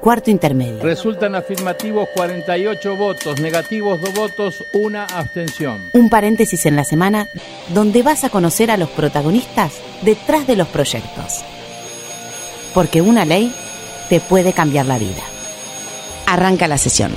Cuarto intermedio. Resultan afirmativos 48 votos, negativos 2 votos, una abstención. Un paréntesis en la semana donde vas a conocer a los protagonistas detrás de los proyectos. Porque una ley te puede cambiar la vida. Arranca la sesión.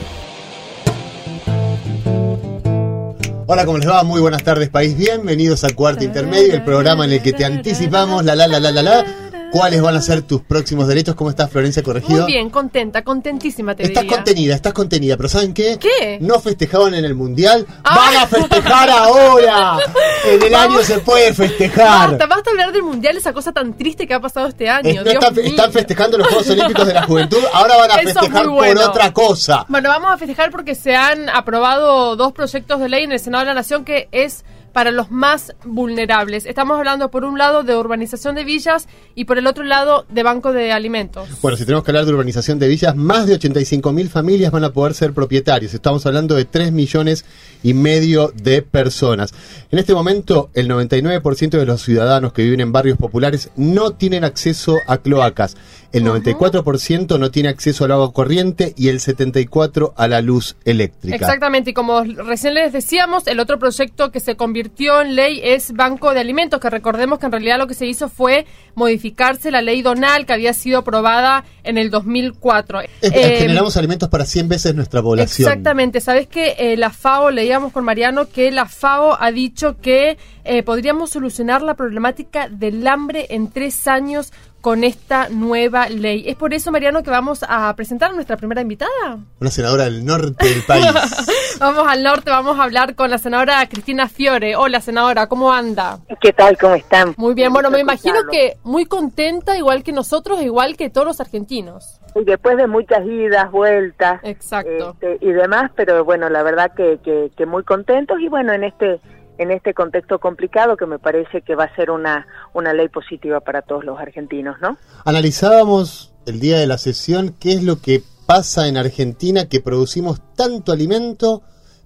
Hola, ¿cómo les va? Muy buenas tardes, país. Bienvenidos a Cuarto Intermedio, el programa en el que te anticipamos la la la la la la ¿Cuáles van a ser tus próximos derechos? ¿Cómo estás, Florencia Corregido? Muy bien, contenta, contentísima te Estás diría. contenida, estás contenida, pero ¿saben qué? ¿Qué? No festejaban en el Mundial, Ah. van a festejar ahora. En el año se puede festejar. Basta, basta hablar del mundial, esa cosa tan triste que ha pasado este año. Es- no Dios están, mío. están festejando los Juegos Olímpicos de la Juventud, ahora van a Eso es festejar bueno. por otra cosa. Bueno, vamos a festejar porque se han aprobado dos proyectos de ley en el Senado de la Nación que es para los más vulnerables. Estamos hablando por un lado de urbanización de villas y por el otro lado de banco de alimentos. Bueno, si tenemos que hablar de urbanización de villas, más de 85 mil familias van a poder ser propietarios. Estamos hablando de 3 millones y medio de personas. En este momento, el 99% de los ciudadanos que viven en barrios populares no tienen acceso a cloacas. El 94% no tiene acceso al agua corriente y el 74% a la luz eléctrica. Exactamente, y como recién les decíamos, el otro proyecto que se convirtió en ley es Banco de Alimentos, que recordemos que en realidad lo que se hizo fue modificarse la ley Donal que había sido aprobada en el 2004. Es- Eh, generamos alimentos para 100 veces nuestra población. Exactamente, sabes que eh, la FAO, leíamos con Mariano que la FAO ha dicho que eh, podríamos solucionar la problemática del hambre en tres años con esta nueva ley. Es por eso, Mariano, que vamos a presentar a nuestra primera invitada. Una senadora del norte del país. Vamos al norte, vamos a hablar con la senadora Cristina Fiore. Hola, senadora, ¿cómo anda? ¿Qué tal? ¿Cómo están? Muy bien, bueno, me imagino que muy contenta, igual que nosotros, igual que todos los argentinos. Y después de muchas idas, vueltas Exacto. este, y demás, pero bueno, la verdad que, que, que muy contentos y bueno, en este en este contexto complicado que me parece que va a ser una, una ley positiva para todos los argentinos, ¿no? Analizábamos el día de la sesión qué es lo que pasa en Argentina que producimos tanto alimento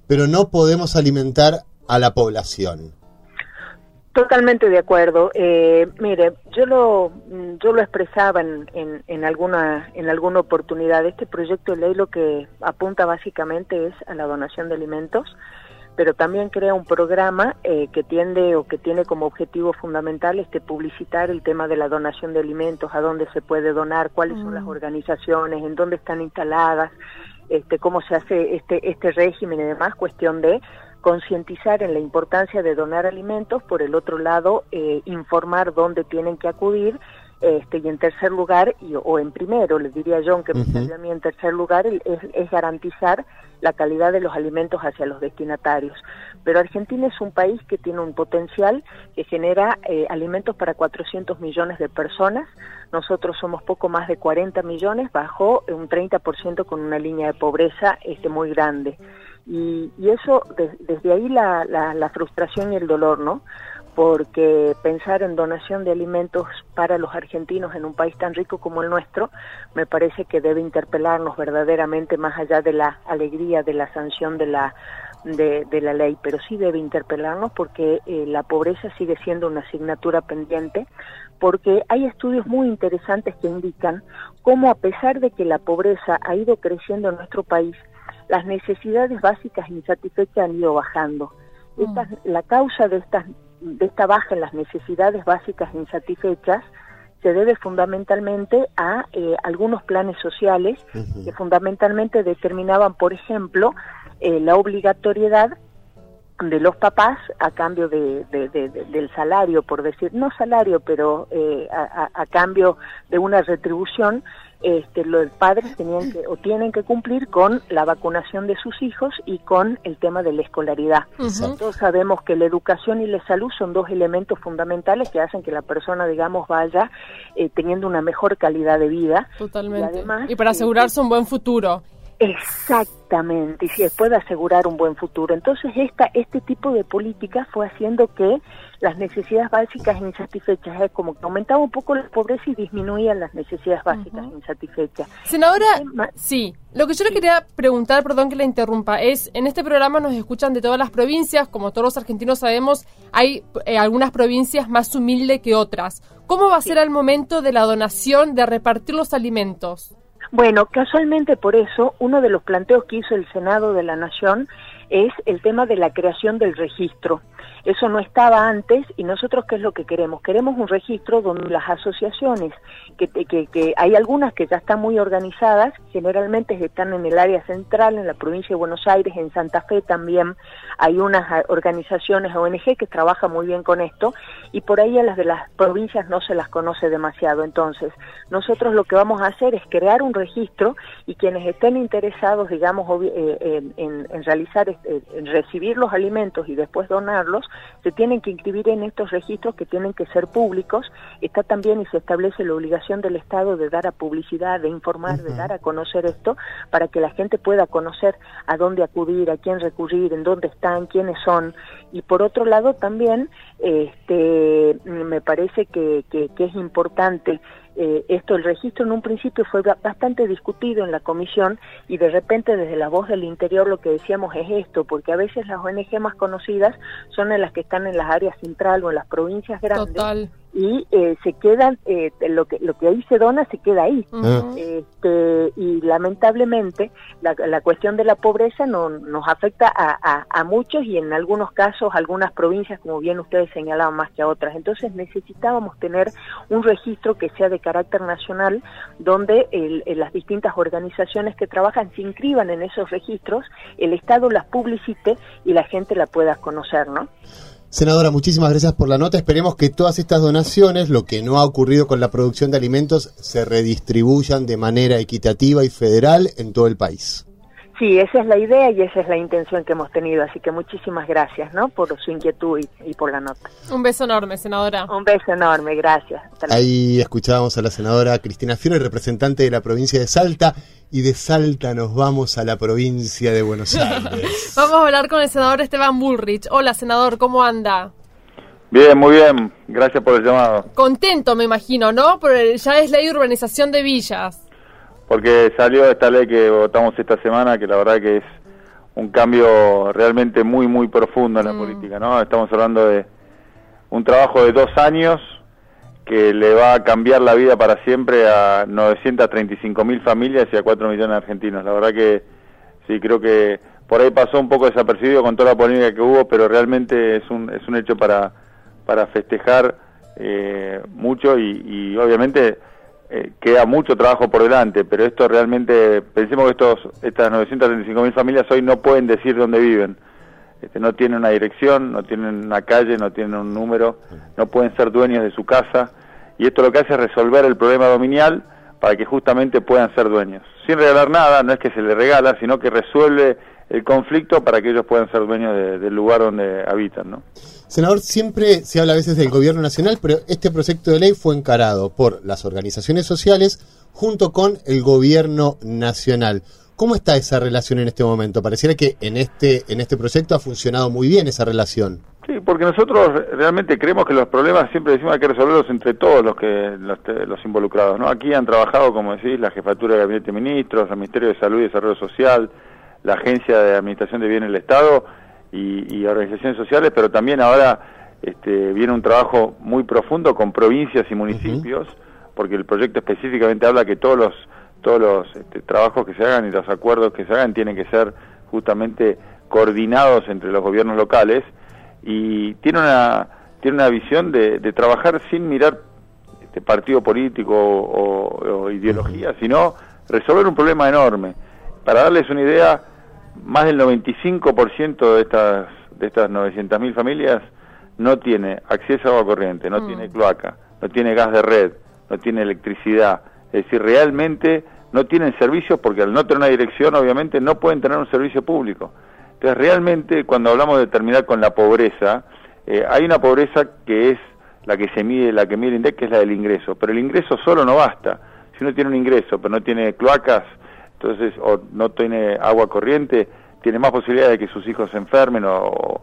pero no podemos alimentar a la población. Totalmente de acuerdo. Eh, mire, yo lo mm, yo lo expresaba en, en, en alguna en alguna oportunidad. Este proyecto de ley lo que apunta básicamente es a la donación de alimentos, pero también crea un programa eh, que tiende o que tiene como objetivo fundamental este publicitar el tema de la donación de alimentos, a dónde se puede donar, cuáles son las organizaciones, en dónde están instaladas, este, cómo se hace este este régimen y demás. Cuestión de concientizar en la importancia de donar alimentos, por el otro lado, eh, informar dónde tienen que acudir, este, y en tercer lugar, y, o en primero, les diría yo, aunque me Ujú. salió a mí en tercer lugar, el- es, es garantizar la calidad de los alimentos hacia los destinatarios. Pero Argentina es un país que tiene un potencial que genera eh, alimentos para 400 millones de personas. Nosotros somos poco más de 40 millones, bajo un 30% con una línea de pobreza este, muy grande. Y, eso, de- desde ahí la, la, la frustración y el dolor, ¿no? Porque pensar en donación de alimentos para los argentinos en un país tan rico como el nuestro, me parece que debe interpelarnos verdaderamente más allá de la alegría de la sanción de la de, de la ley, pero sí debe interpelarnos porque eh, la pobreza sigue siendo una asignatura pendiente, porque hay estudios muy interesantes que indican cómo a pesar de que la pobreza ha ido creciendo en nuestro país, las necesidades básicas insatisfechas han ido bajando. Estas- la causa de, estas, de esta baja en las necesidades básicas insatisfechas se debe fundamentalmente a eh, algunos planes sociales que fundamentalmente determinaban, por ejemplo, eh, la obligatoriedad de los papás a cambio de, de- de- de- del salario, por decir, no salario, pero eh, a, a- a cambio de una retribución, este, los padres tenían que o tienen que cumplir con la vacunación de sus hijos y con el tema de la escolaridad. Ujú. Todos sabemos que la educación y la salud son dos elementos fundamentales que hacen que la persona, digamos, vaya eh, teniendo una mejor calidad de vida. Totalmente. Y además, y para eh, asegurarse un buen futuro. Exactamente, y se puede asegurar un buen futuro. Entonces, esta, este tipo de política fue haciendo que las necesidades básicas insatisfechas, es como que aumentaba un poco la pobreza y disminuían las necesidades básicas insatisfechas. Senadora, sí, lo que yo le quería preguntar, perdón que la interrumpa, es, en este programa nos escuchan de todas las provincias, como todos los argentinos sabemos, hay eh, algunas provincias más humildes que otras. ¿Cómo va a ser al momento de la donación, de repartir los alimentos? Bueno, casualmente por eso, uno de los planteos que hizo el Senado de la Nación es el tema de la creación del registro. Eso no estaba antes y nosotros qué es lo que queremos? Queremos un registro donde las asociaciones, que, que, hay algunas que ya están muy organizadas, generalmente están en el área central, en la provincia de Buenos Aires, en Santa Fe también hay unas organizaciones ONG que trabajan muy bien con esto y por ahí a las de las provincias no se las conoce demasiado. Entonces, nosotros lo que vamos a hacer es crear un registro y quienes estén interesados, digamos, eh, en, en realizar, este, en recibir los alimentos y después donarlos, se tienen que inscribir en estos registros que tienen que ser públicos. Está también y se establece la obligación del Estado de dar a publicidad, de informar, de dar a conocer esto, para que la gente pueda conocer a dónde acudir, a quién recurrir, en dónde están, quiénes son. Y por otro lado también este, me parece que, que, que es importante eh, esto, el registro en un principio fue bastante discutido en la comisión y de repente desde la voz del interior lo que decíamos es esto, porque a veces las ONG más conocidas son las que están en las áreas central o en las provincias grandes. Total y eh, se quedan eh, lo que lo que ahí se dona se queda ahí. Este, y lamentablemente la, la, cuestión de la pobreza no, nos afecta a, a, muchos y en algunos casos algunas provincias como bien ustedes señalaban más que a otras. Entonces necesitábamos tener un registro que sea de carácter nacional donde el, las distintas organizaciones que trabajan se inscriban en esos registros el Estado las publicite y la gente la pueda conocer no Senadora, muchísimas gracias por la nota. Esperemos que todas estas donaciones, lo que no ha ocurrido con la producción de alimentos, se redistribuyan de manera equitativa y federal en todo el país. Sí, esa es la idea y esa es la intención que hemos tenido, así que muchísimas gracias, ¿no? Por su inquietud y, por la nota. Un beso enorme, senadora. Un beso enorme, gracias. Ahí escuchábamos a la senadora Cristina Fiore, representante de la provincia de Salta, y de Salta nos vamos a la provincia de Buenos Aires. vamos a hablar con el senador Esteban Bullrich. Hola, senador, ¿cómo anda? Bien, muy bien. Gracias por el llamado. Contento, me imagino, ¿no? Porque ya es ley de urbanización de villas porque salió esta ley que votamos esta semana, que la verdad que es un cambio realmente muy, muy profundo en la mm. política, ¿no? Estamos hablando de un trabajo de dos años que le va a cambiar la vida para siempre a 935 mil familias y a 4 millones de argentinos. La verdad que sí, creo que por ahí pasó un poco desapercibido con toda la polémica que hubo, pero realmente es un, es un hecho para, para festejar eh, mucho y, y obviamente eh, queda mucho trabajo por delante, pero esto realmente, pensemos que estos, estas 935 mil familias hoy no pueden decir dónde viven. Este, no tienen una dirección, no tienen una calle, no tienen un número, no pueden ser dueños de su casa. Y esto lo que hace es resolver el problema dominial para que justamente puedan ser dueños. Sin regalar nada, no es que se les regala, sino que resuelve el conflicto para que ellos puedan ser dueños del lugar donde habitan, ¿no? Senador, siempre se habla a veces del gobierno nacional, pero este proyecto de ley fue encarado por las organizaciones sociales junto con el gobierno nacional. ¿Cómo está esa relación en este momento? Pareciera que en este en este proyecto ha funcionado muy bien esa relación. Sí, porque nosotros realmente creemos que los problemas siempre decimos hay que resolverlos entre todos los que los, involucrados. ¿no? Aquí han trabajado, como decís, la Jefatura de Gabinete de Ministros, el Ministerio de Salud y Desarrollo Social, la Agencia de Administración de Bienes del Estado y, organizaciones sociales, pero también ahora este, viene un trabajo muy profundo con provincias y municipios, porque el proyecto específicamente habla que todos los todos los este, trabajos que se hagan y los acuerdos que se hagan tienen que ser justamente coordinados entre los gobiernos locales y tiene una tiene una visión de, trabajar sin mirar este partido político o, o ideología, sino resolver un problema enorme. Para darles una idea, más del 95% de estas de estas 900.000 familias no tiene acceso a agua corriente, no mm. tiene cloaca, no tiene gas de red, no tiene electricidad. Es decir, realmente no tienen servicios porque al no tener una dirección, obviamente, no pueden tener un servicio público. Entonces, realmente, cuando hablamos de terminar con la pobreza, eh, hay una pobreza que es la que se mide, la que mide el INDEC, que es la del ingreso. Pero el ingreso solo no basta. Si uno tiene un ingreso, pero no tiene cloacas, entonces o no tiene agua corriente, tiene más posibilidades de que sus hijos se enfermen o,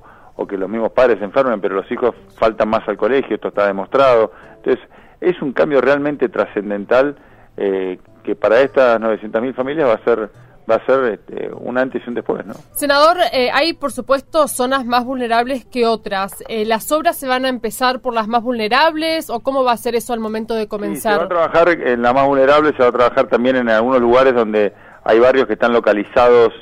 que los mismos padres se enfermen, pero los hijos faltan más al colegio, esto está demostrado. Entonces, es un cambio realmente trascendental eh, que para estas 900.000 familias va a ser va a ser este, un antes y un después, ¿no? Senador, eh, hay por supuesto zonas más vulnerables que otras. Eh, ¿Las obras se van a empezar por las más vulnerables o cómo va a ser eso al momento de comenzar? se va a trabajar en la más vulnerable, se va a trabajar también en algunos lugares donde hay barrios que están localizados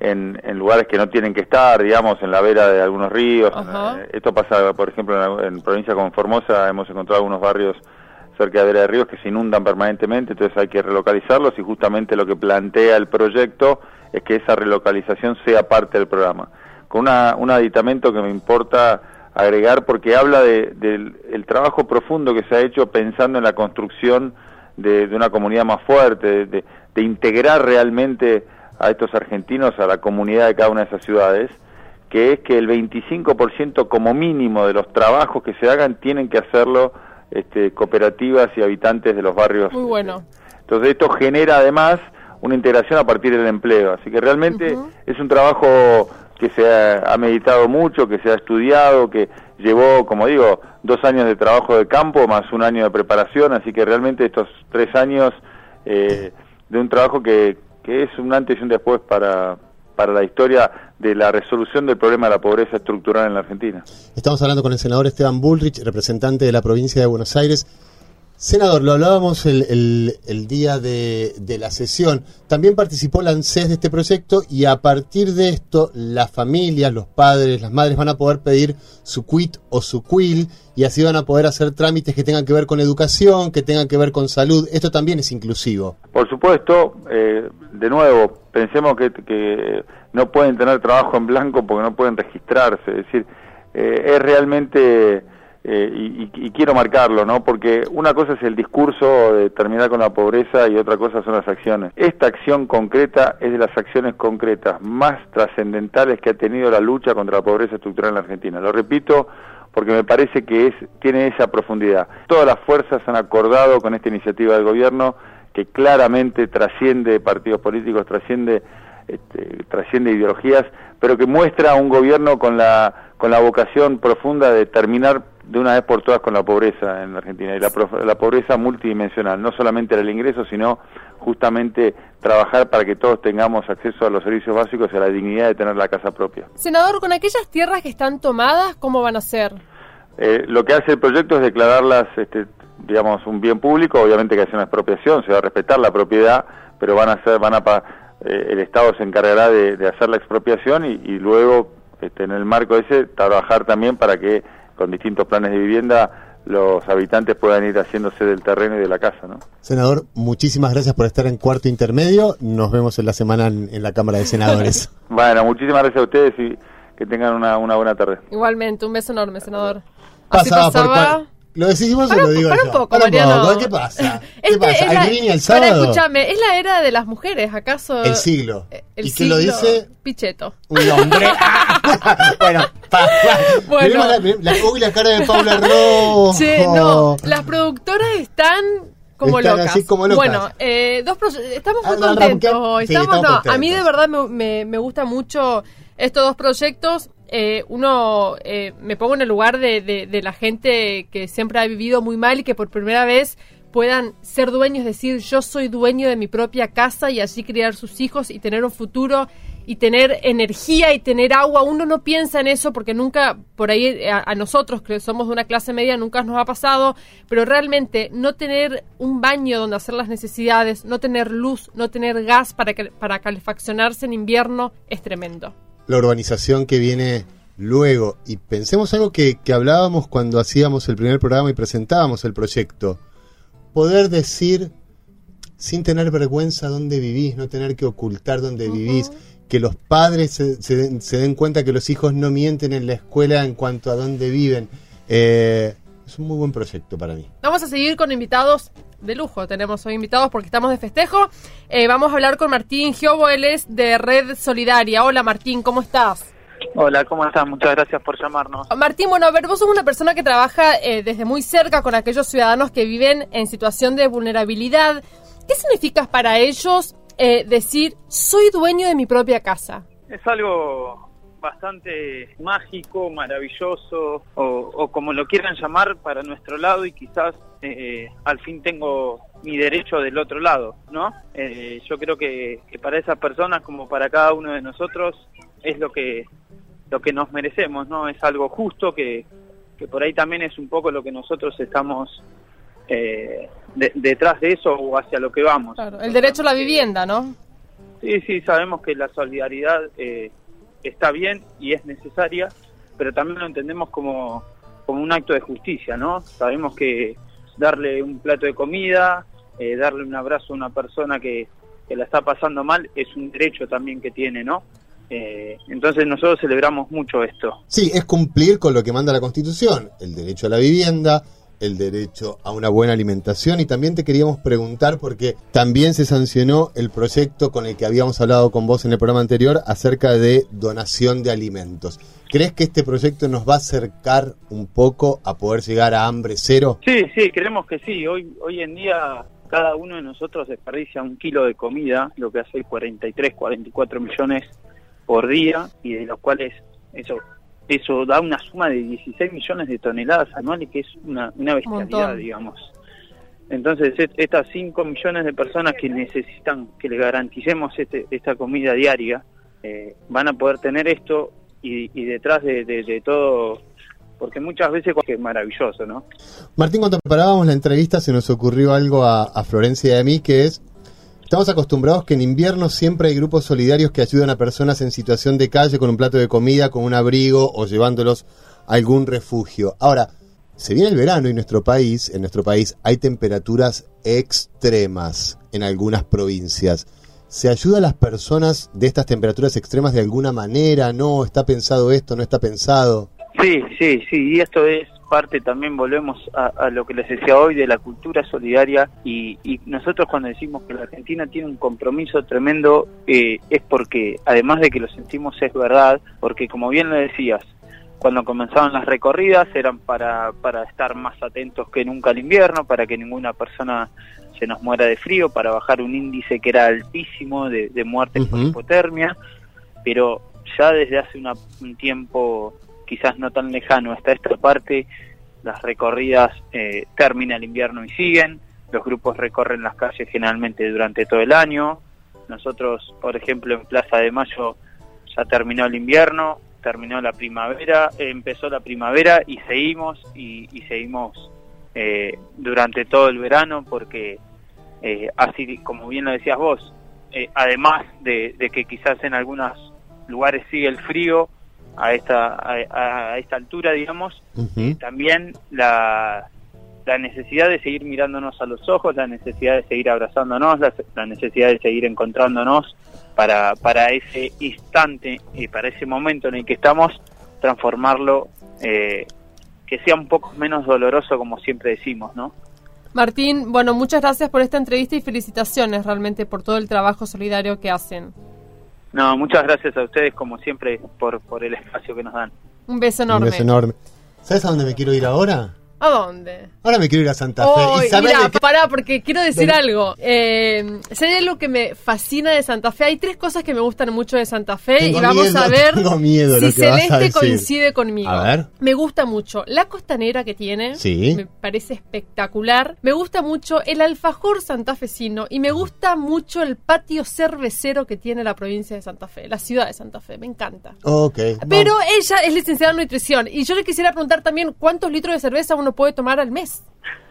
en, lugares que no tienen que estar, digamos, en la vera de algunos ríos. Eh, esto pasa, por ejemplo, en, en provincia como Formosa, hemos encontrado algunos barrios cerca de Vera de Ríos que se inundan permanentemente, entonces hay que relocalizarlos y justamente lo que plantea el proyecto es que esa relocalización sea parte del programa. Con una, un aditamento que me importa agregar porque habla del trabajo profundo que se ha hecho pensando en la construcción de, una comunidad más fuerte, de, de, integrar realmente a estos argentinos a la comunidad de cada una de esas ciudades, que es que el 25% como mínimo de los trabajos que se hagan tienen que hacerlo este, cooperativas y habitantes de los barrios. Muy bueno. Entonces esto genera además una integración a partir del empleo. Así que realmente es un trabajo que se ha, meditado mucho, que se ha estudiado, que llevó, como digo, dos años de trabajo de campo más un año de preparación. Así que realmente estos tres años eh, de un trabajo que, que es un antes y un después para, para la historia de la resolución del problema de la pobreza estructural en la Argentina. Estamos hablando con el senador Esteban Bullrich, representante de la provincia de Buenos Aires. Senador, lo hablábamos el, el, día de, la sesión. También participó la ANSES de este proyecto y a partir de esto las familias, los padres, las madres van a poder pedir su quit o su quil y así van a poder hacer trámites que tengan que ver con educación, que tengan que ver con salud. Esto también es inclusivo. Por supuesto, eh, de nuevo, pensemos que, que, no pueden tener trabajo en blanco porque no pueden registrarse. Es decir, eh, es realmente eh, y, quiero marcarlo, ¿no? Porque una cosa es el discurso de terminar con la pobreza y otra cosa son las acciones. Esta acción concreta es de las acciones concretas más trascendentales que ha tenido la lucha contra la pobreza estructural en la Argentina. Lo repito porque me parece que es, tiene esa profundidad. Todas las fuerzas han acordado con esta iniciativa del gobierno que claramente trasciende partidos políticos, trasciende, este, trasciende ideologías, pero que muestra un gobierno con la, con la vocación profunda de terminar de una vez por todas con la pobreza en la Argentina y la, la pobreza multidimensional, no solamente el ingreso, sino justamente trabajar para que todos tengamos acceso a los servicios básicos y a la dignidad de tener la casa propia. Senador, con aquellas tierras que están tomadas, ¿cómo van a ser? Eh, lo que hace el proyecto es declararlas, este, digamos, un bien público, obviamente que hace una expropiación, se va a respetar la propiedad, pero van a ser, van a eh, el Estado se encargará de, hacer la expropiación y, y luego, este, en el marco ese, trabajar también para que con distintos planes de vivienda los habitantes puedan ir haciéndose del terreno y de la casa, ¿no? Senador, muchísimas gracias por estar en cuarto intermedio. Nos vemos en la semana en, la Cámara de Senadores. bueno, muchísimas gracias a ustedes y que tengan una, una buena tarde. Igualmente, un beso enorme, senador. Así pasaba, ¿Lo decimos o lo digo para un poco, Mariano. ¿Qué pasa? ¿Qué este pasa? ¿Hay línea el sábado? escúchame, es la era de las mujeres, ¿acaso? El siglo. Eh, ¿Y qué lo dice? Picheto. Un hombre. bueno, pa, bueno. La, la, uy, la cara de Paula Rojo. Che, no, las productoras están como locas. Así como locas. Bueno, eh, dos estamos muy ah, contentos. hoy. Sí, estamos, no, a mí de verdad me, me, me gusta mucho estos dos proyectos eh, uno eh, me pongo en el lugar de, de, la gente que siempre ha vivido muy mal y que por primera vez puedan ser dueños, decir, yo soy dueño de mi propia casa y así criar sus hijos y tener un futuro y tener energía y tener agua. Uno no piensa en eso porque nunca, por ahí eh, a, a, nosotros que somos de una clase media, nunca nos ha pasado, pero realmente no tener un baño donde hacer las necesidades, no tener luz, no tener gas para, para calefaccionarse en invierno es tremendo la urbanización que viene luego. Y pensemos algo que, hablábamos cuando hacíamos el primer programa y presentábamos el proyecto. Poder decir sin tener vergüenza dónde vivís, no tener que ocultar dónde vivís, que los padres se, den cuenta que los hijos no mienten en la escuela en cuanto a dónde viven. Eh, es un muy buen proyecto para mí. Vamos a seguir con invitados de lujo. Tenemos hoy invitados porque estamos de festejo. Eh, vamos a hablar con Martín Giobo, él es de Red Solidaria. Hola Martín, ¿cómo estás? Hola, ¿cómo estás? Muchas gracias por llamarnos. Martín, bueno, a ver, vos sos una persona que trabaja eh, desde muy cerca con aquellos ciudadanos que viven en situación de vulnerabilidad. ¿Qué significa para ellos eh, decir, soy dueño de mi propia casa? Es algo bastante mágico, maravilloso o, como lo quieran llamar para nuestro lado y quizás eh, al fin tengo mi derecho del otro lado, ¿no? Eh, yo creo que, que para esas personas como para cada uno de nosotros es lo que lo que nos merecemos, ¿no? Es algo justo que, que por ahí también es un poco lo que nosotros estamos eh, de- detrás de eso o hacia lo que vamos. Claro, el derecho a la vivienda, ¿no? Sí, sí, sabemos que la solidaridad eh, está bien y es necesaria, pero también lo entendemos como, como un acto de justicia, ¿no? Sabemos que darle un plato de comida, eh, darle un abrazo a una persona que, que la está pasando mal es un derecho también que tiene, ¿no? Eh, entonces nosotros celebramos mucho esto. Sí, es cumplir con lo que manda la Constitución, el derecho a la vivienda, el derecho a una buena alimentación y también te queríamos preguntar porque también se sancionó el proyecto con el que habíamos hablado con vos en el programa anterior acerca de donación de alimentos. ¿Crees que este proyecto nos va a acercar un poco a poder llegar a hambre cero? Sí, sí, creemos que sí. Hoy, hoy en día cada uno de nosotros desperdicia un kilo de comida, lo que hace 43, 44 millones por día, y de los cuales eso eso da una suma de 16 millones de toneladas anuales, que es una, una bestialidad, digamos. Entonces, et- estas 5 millones de personas que necesitan que le garanticemos este, esta comida diaria, eh, van a poder tener esto y, y detrás de, de- de todo, porque muchas veces es maravilloso, ¿no? Martín, cuando preparábamos la entrevista se nos ocurrió algo a, Florencia y a mí que es, estamos acostumbrados que en invierno siempre hay grupos solidarios que ayudan a personas en situación de calle con un plato de comida, con un abrigo o llevándolos a algún refugio. Ahora, se viene el verano y nuestro país, en nuestro país hay temperaturas extremas en algunas provincias. ¿Se ayuda a las personas de estas temperaturas extremas de alguna manera? ¿No? ¿Está pensado esto? ¿No está pensado? Sí, sí, sí, y esto es parte también, volvemos a, a lo que les decía hoy, de la cultura solidaria y, y nosotros cuando decimos que la Argentina tiene un compromiso tremendo eh, es porque, además de que lo sentimos, es verdad, porque como bien lo decías, cuando comenzaban las recorridas eran para, para estar más atentos que nunca al invierno, para que ninguna persona se nos muera de frío, para bajar un índice que era altísimo de, de muertes por hipotermia, pero ya desde hace una- un tiempo quizás no tan lejano hasta esta parte, las recorridas eh, termina el invierno y siguen, los grupos recorren las calles generalmente durante todo el año, nosotros, por ejemplo, en Plaza de Mayo ya terminó el invierno, terminó la primavera, eh, empezó la primavera y seguimos y, y seguimos eh, durante todo el verano porque eh, así como bien lo decías vos, eh, además de, de que quizás en algunos lugares sigue el frío a esta a, a esta altura, digamos, Ujú. también la, la necesidad de seguir mirándonos a los ojos, la necesidad de seguir abrazándonos, la, la necesidad de seguir encontrándonos para, para ese instante y para ese momento en el que estamos, transformarlo, eh, que sea un poco menos doloroso, como siempre decimos, ¿no? Martín, bueno, muchas gracias por esta entrevista y felicitaciones realmente por todo el trabajo solidario que hacen. No, muchas gracias a ustedes, como siempre, por, por el espacio que nos dan. Un beso Un enorme. beso enorme. ¿Sabes a dónde me quiero ir ahora? ¿A dónde? Ahora me quiero ir a Santa Fe. Oh, ¿Y sabés mira, qué- pará, porque quiero decir algo. Eh, algo que me fascina de Santa Fe, hay tres cosas que me gustan mucho de Santa Fe Tengo y vamos miedo, a ver tengo miedo si lo que Celeste coincide conmigo. A ver. Me gusta mucho la costanera que tiene, Sí. me parece espectacular. Me gusta mucho el alfajor santafesino y me gusta mucho el patio cervecero que tiene la provincia de Santa Fe, la ciudad de Santa Fe, me encanta. Ok. Pero ella es licenciada en nutrición y yo le quisiera preguntar también cuántos litros de cerveza uno puede tomar al mes.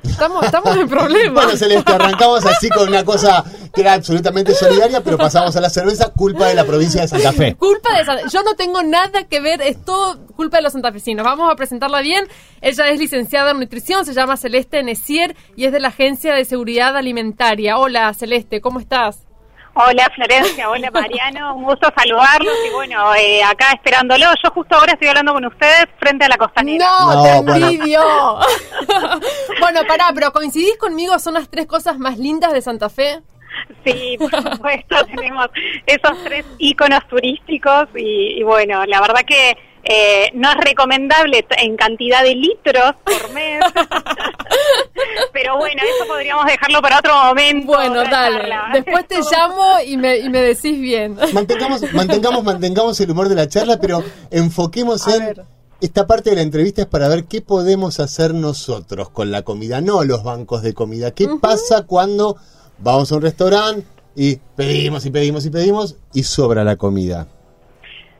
Estamos, estamos en problemas. Bueno, Celeste, arrancamos así con una cosa que era absolutamente solidaria, pero pasamos a la cerveza, culpa de la provincia de Santa Fe. Culpa de Santa Yo no tengo nada que ver, es todo culpa de los santafesinos. Vamos a presentarla bien. Ella es licenciada en nutrición, se llama Celeste Necier y es de la Agencia de Seguridad Alimentaria. Hola, Celeste, ¿cómo estás? Hola Florencia, hola Mariano, un gusto saludarlos y bueno, eh, acá esperándolo. Yo justo ahora estoy hablando con ustedes frente a la costanera. No, No, te bueno. envidio. bueno, pará, pero ¿coincidís conmigo? ¿Son las tres cosas más lindas de Santa Fe? Sí, por supuesto, tenemos esos tres iconos turísticos y, y bueno, la verdad que eh, no es recomendable en cantidad de litros por mes, pero bueno, eso podríamos dejarlo para otro momento. Bueno, dale. charla. Después te llamo y me, y me decís bien. Mantengamos, mantengamos, mantengamos el humor de la charla, pero enfoquemos A en ver. esta parte de la entrevista es para ver qué podemos hacer nosotros con la comida, no los bancos de comida. ¿Qué pasa cuando vamos a un restaurante y pedimos y pedimos y pedimos y sobra la comida?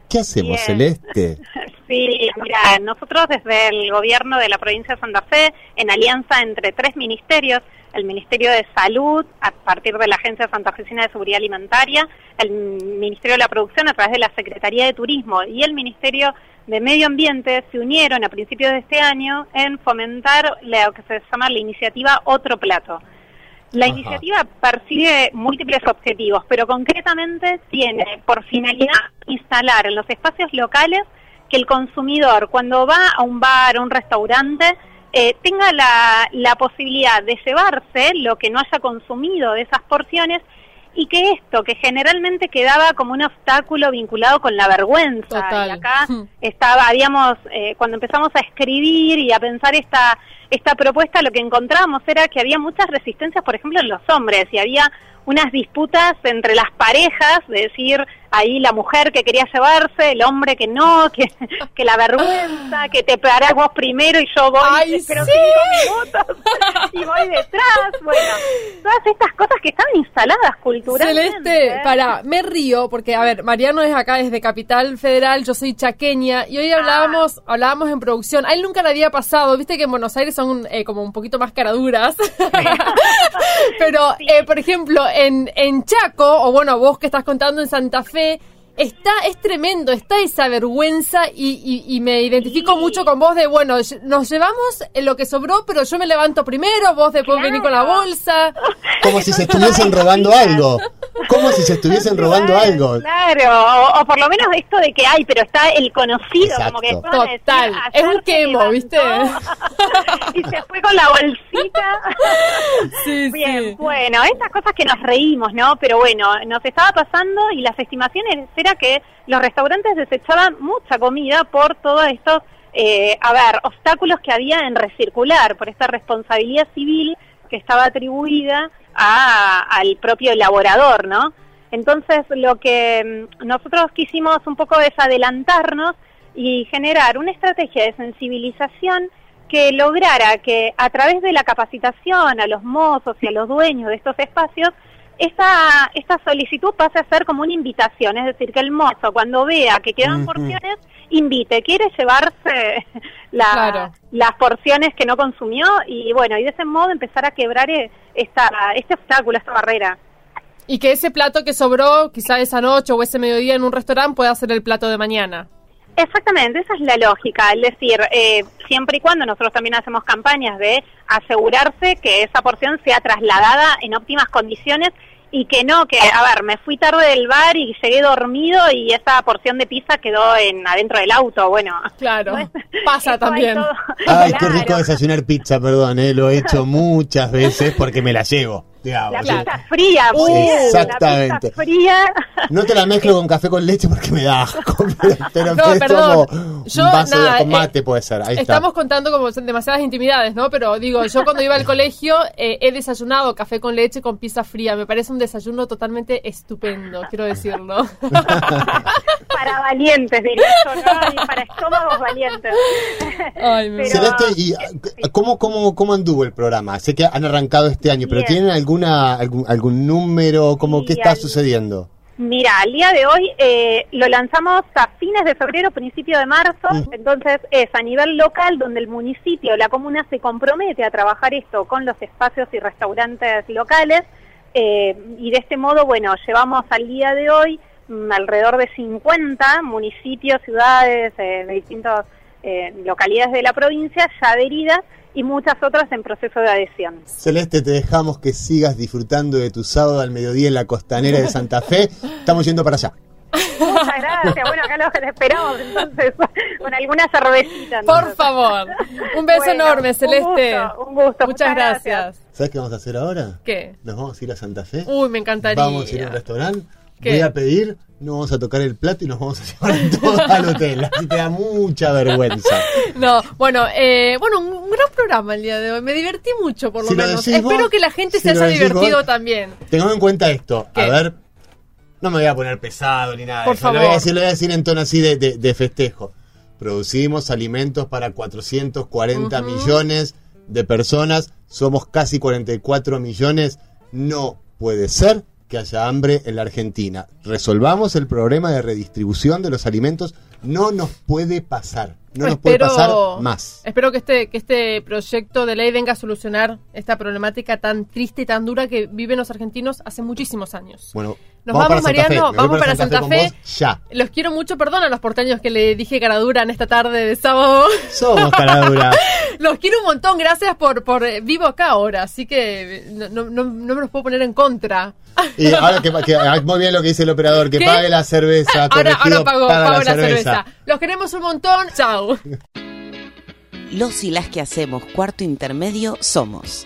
¿Qué hacemos, Bien. Celeste? Sí, mira, nosotros desde el gobierno de la provincia de Santa Fe, en alianza entre tres ministerios, el Ministerio de Salud, a partir de la Agencia Santafesina de Seguridad Alimentaria, el Ministerio de la Producción a través de la Secretaría de Turismo y el Ministerio de Medio Ambiente, se unieron a principios de este año en fomentar lo que se llama la iniciativa Otro Plato. La Ajá. iniciativa persigue múltiples objetivos, pero concretamente tiene por finalidad instalar en los espacios locales que el consumidor cuando va a un bar o un restaurante eh, tenga la, la posibilidad de llevarse lo que no haya consumido de esas porciones y que esto, que generalmente quedaba como un obstáculo vinculado con la vergüenza, Total. y acá estaba, habíamos, eh, cuando empezamos a escribir y a pensar esta, esta propuesta, lo que encontramos era que había muchas resistencias, por ejemplo, en los hombres, y había unas disputas entre las parejas, de decir, ahí la mujer que quería llevarse, el hombre que no, que, que la vergüenza, que te parás vos primero y yo voy, Ay, te espero sí. cinco minutos y voy detrás, bueno, todas estas cosas que están instaladas culturalmente. Celeste, para, me río porque, a ver, Mariano es acá desde Capital Federal, yo soy chaqueña y hoy hablábamos, hablábamos en producción. A él nunca le había pasado, viste que en Buenos Aires son eh, como un poquito más caraduras. Pero, eh, por ejemplo, en, en Chaco, o bueno, vos que estás contando en Santa Fe, Okay. Está, es tremendo, está esa vergüenza y, y- y me identifico Sí. mucho con vos de, bueno, nos llevamos en lo que sobró, pero yo me levanto primero, vos después venís con la Claro. bolsa. Como si se estuviesen robando algo. Como si se estuviesen robando Claro, algo. Claro, o, o por lo menos esto de que hay, pero está el conocido, como que después van a decir, Total, es un quemo, levantó ¿viste? y se fue con la bolsita. Sí, Bien, sí. bueno, estas cosas que nos reímos, ¿no? Pero bueno, nos estaba pasando y las estimaciones era que los restaurantes desechaban mucha comida por todos estos, eh, a ver, obstáculos que había en recircular, por esta responsabilidad civil que estaba atribuida al propio elaborador, ¿no? Entonces, lo que mm, nosotros quisimos un poco es adelantarnos y generar una estrategia de sensibilización que lograra que a través de la capacitación a los mozos y a los dueños de estos espacios, esta, esta solicitud pase a ser como una invitación, es decir, que el mozo cuando vea que quedan porciones, invite, quiere llevarse la- Claro. las porciones que no consumió y bueno, y de ese modo empezar a quebrar eh, esta, este obstáculo, esta barrera. Y que ese plato que sobró, quizá esa noche o ese mediodía en un restaurante, pueda ser el plato de mañana. Exactamente, esa es la lógica, es decir, eh, siempre y cuando nosotros también hacemos campañas de asegurarse que esa porción sea trasladada en óptimas condiciones y que no, que, a ver, me fui tarde del bar y llegué dormido y esa porción de pizza quedó en adentro del auto, bueno. Claro, no pasa también. todo- Ay, qué Claro. rico desayunar pizza, perdón, eh, lo he hecho muchas veces porque me la llevo. Digamos. La Claro. pizza fría, muy Uh, bien, exactamente. La pizza fría. No te la mezclo con café con leche porque me da asco. Pero, pero No, es perdón. como Yo, un vaso nada, de con mate eh, puede ser. Ahí Estamos está. contando como demasiadas intimidades, ¿no? Pero digo, yo cuando iba al colegio eh, he desayunado café con leche con pizza fría. Me parece un desayuno totalmente estupendo, quiero decirlo. para valientes, diría yo, ¿no? Y para estómagos valientes. Ay, Pero- Celeste, ¿y ah, cómo, cómo, cómo anduvo el programa? Sé que han arrancado este año, pero Bien. ¿tienen alguna algún, algún número? ¿Cómo, Sí, ¿Qué está al- sucediendo? Mira, al día de hoy eh, lo lanzamos a fines de febrero, principio de marzo, entonces es a nivel local donde el municipio, la comuna se compromete a trabajar esto con los espacios y restaurantes locales eh, y de este modo, bueno, llevamos al día de hoy mm, alrededor de 50 municipios, ciudades eh, de distintas eh, localidades de la provincia ya adheridas y muchas otras en proceso de adhesión. Celeste, te dejamos que sigas disfrutando de tu sábado al mediodía en la costanera de Santa Fe. Estamos yendo para allá. Muchas gracias. Bueno, acá los esperamos entonces con alguna cervecita. Por entonces. favor. Un beso Bueno, enorme, un Celeste. gusto, un gusto. Muchas Muchas gracias. gracias. ¿Sabes qué vamos a hacer ahora? ¿Qué? Nos vamos a ir a Santa Fe. Uy, me encantaría. Vamos a ir a un restaurante. ¿Qué? Voy a pedir, no vamos a tocar el plato y nos vamos a llevar todo al hotel. Así te da mucha vergüenza. No, bueno, eh, bueno, un, gran programa el día de hoy. Me divertí mucho, por lo Si menos. Espero vos, que la gente si se haya divertido vos. también. Tengamos en cuenta esto. ¿Qué? A ver, no me voy a poner pesado ni nada. Por eso. Lo voy a favor. decir, lo voy a decir en tono así de, de- de festejo. producimos alimentos para 440 millones de personas, somos casi 44 millones, no puede ser que haya hambre en la Argentina. Resolvamos el problema de redistribución de los alimentos, no nos puede pasar. No nos puede pasar más. Espero que este, que este proyecto de ley venga a solucionar esta problemática tan triste y tan dura que viven los argentinos hace muchísimos años. Bueno, nos vamos, Mariano, vamos para Santa, Fe. ya. Los quiero mucho, perdón a los porteños que le dije caradura en esta tarde de sábado. Somos caradura. los quiero un montón, gracias por, por eh, vivo acá ahora, así que no, no, me los puedo poner en contra. Y ahora que, muy bien lo que dice el operador, que pague la cerveza. Ahora, ahora pago, la, cerveza. Los queremos un montón. Chao. Los y las que hacemos cuarto intermedio somos.